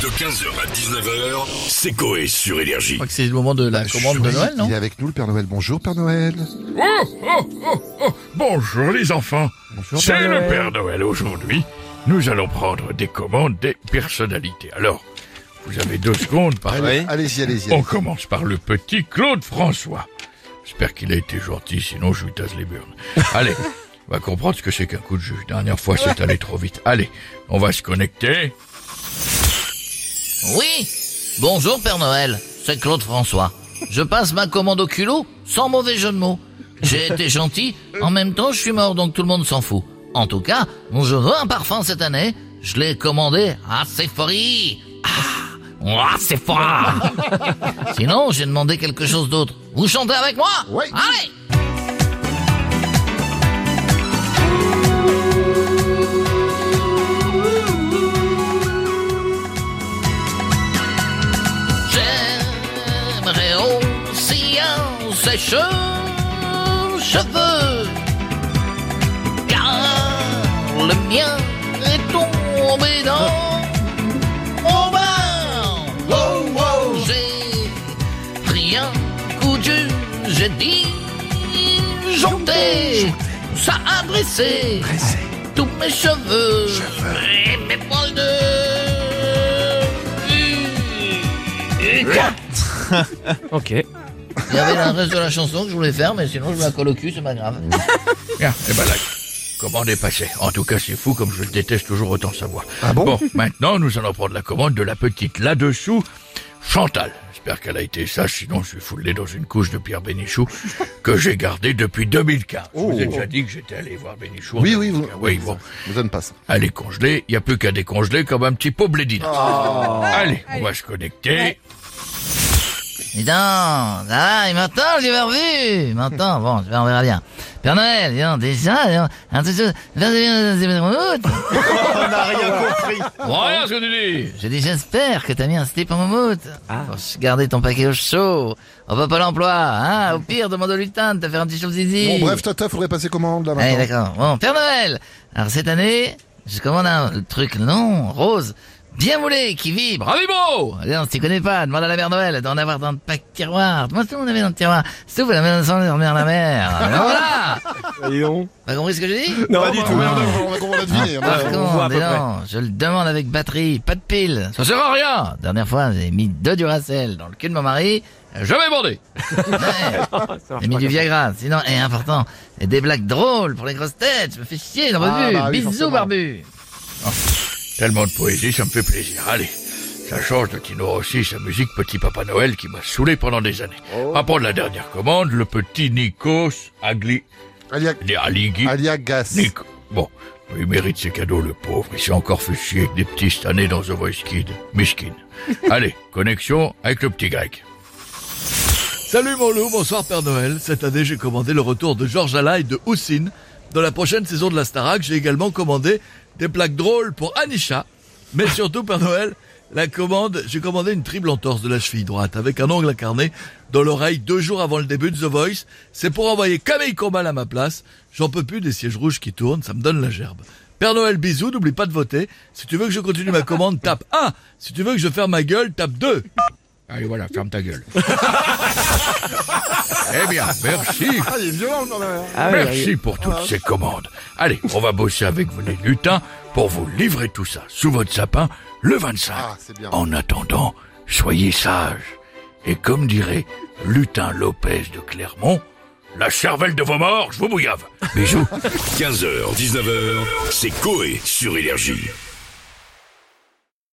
De 15h à 19h, c'est Coé sur Énergie. Je crois que c'est le moment de la commande de Noël, non Il est avec nous, le Père Noël. Bonjour, Père Noël. Oh, oh, oh, oh. Bonjour les enfants. Bonjour, C'est Père le. Père Noël aujourd'hui. Nous allons prendre des commandes des personnalités. Alors, vous avez deux secondes par Allez, Allez-y, allez-y. On commence par le petit Claude François. J'espère qu'il a été gentil, sinon je lui tasse les burnes. Allez, on va comprendre ce que c'est qu'un coup de jus. Dernière fois, c'est allé trop vite. Allez, on va se connecter. Oui Bonjour Père Noël, c'est Claude François. Je passe ma commande au culot, sans mauvais jeu de mots. J'ai été gentil, en même temps je suis mort, donc tout le monde s'en fout. En tout cas, je veux un parfum cette année. Je l'ai commandé à Sephora. Ah, Sephora Sinon, j'ai demandé quelque chose d'autre. Vous chantez avec moi? Oui. Allez sèche-cheveux. Car le mien est tombé dans mon bain. Wow, wow. J'ai pris un coup de jus, j'ai dit Jonté Ça a dressé tous mes cheveux et mes poils de... Ok. Il y avait le reste de la chanson que je voulais faire, mais sinon je me la colle au cul, c'est pas grave. Bien, et ben là, commande est passée. En tout cas, c'est fou comme je le déteste toujours autant savoir. Ah bon? Maintenant, nous allons prendre la commande de la petite là-dessous, Chantal. J'espère qu'elle a été sage, sinon je suis foulé dans une couche de Pierre Bénichou que j'ai gardée depuis 2015. Je vous ai déjà dit que j'étais allé voir Bénichou. Oh. Oui, oui, 2015. vous. Oui, bon. Je vous donne pas ça. Elle est congelée, il n'y a plus qu'à décongeler comme un petit pot blédine. Allez, on va se connecter. Dis donc, ça va, il m'entend, vieux barbu Il m'entend, bon, on verra bien. Père Noël, dis donc, déjà, dis donc, un truc, moumoute Bon, rien ce que tu dis. J'ai dit, j'espère que t'as mis un slip en moumoute. Pour se garder ton paquet au chaud. On va pas l'emploi, hein Au pire, demande au lutin de te faire un petit chose zizi. Bon, bref, Tata, faudrait passer commande, là, Allez, maintenant? d'accord. Bon, Père Noël Alors, cette année, je commande un truc long, rose, bien moulé, qui vibre. Bravo Non, si tu connais pas, demande à la mère Noël d'en avoir dans le pack tiroir. Moi, tout le monde avait dans le tiroir. C'est tout, la sans dormir à la mer. Alors voilà Dis donc. T'as compris ce que j'ai dit Non, pas du tout. merde, on va va deviner. Par on contre, dis je le demande avec batterie, pas de pile. Ça sert à rien. Dernière fois, j'ai mis deux Duracell dans le cul de mon mari. Jamais bandé. Ouais. J'ai mis du Viagra. Sinon, et important, et des blagues drôles pour les grosses têtes. Je me fais chier, Ah, plus. bah oui, Bisous, barbu. Tellement de poésie, ça me fait plaisir. Allez, ça change de Tino Rossi, sa musique Petit Papa Noël qui m'a saoulé pendant des années. Oh. On va prendre la dernière commande, le petit Nikos Agli... Alia, Aligui... Alia Gas. Nico. Bon, il mérite ses cadeaux, le pauvre. Il s'est encore fait chier avec des petits cette année dans The Voice Kid. Miskin. Allez, connexion avec le petit grec. Salut mon loup, bonsoir Père Noël. Cette année, j'ai commandé le retour de Georges Alain de Houssine. Dans la prochaine saison de la Starac, j'ai également commandé des plaques drôles pour Anisha. Mais surtout, Père Noël, la commande, j'ai commandé une triple entorse de la cheville droite avec un ongle incarné dans l'oreille deux jours avant le début de The Voice. C'est pour envoyer Camille Combal à ma place. J'en peux plus des sièges rouges qui tournent, ça me donne la gerbe. Père Noël, bisous, n'oublie pas de voter. Si tu veux que je continue ma commande, tape 1. Si tu veux que je ferme ma gueule, tape 2. Allez, voilà, ferme ta gueule. eh bien, merci. Ah, il est violent. Ah oui, Merci pour toutes ces commandes. Allez, on va bosser avec vous les lutins pour vous livrer tout ça sous votre sapin le 25. Ah, c'est bien. En attendant, soyez sages. Et comme dirait Lutin Lopez de Clermont, la cervelle de vos morts, je vous bouillave. Bisous. 15h, 19h, c'est Coé sur Énergie.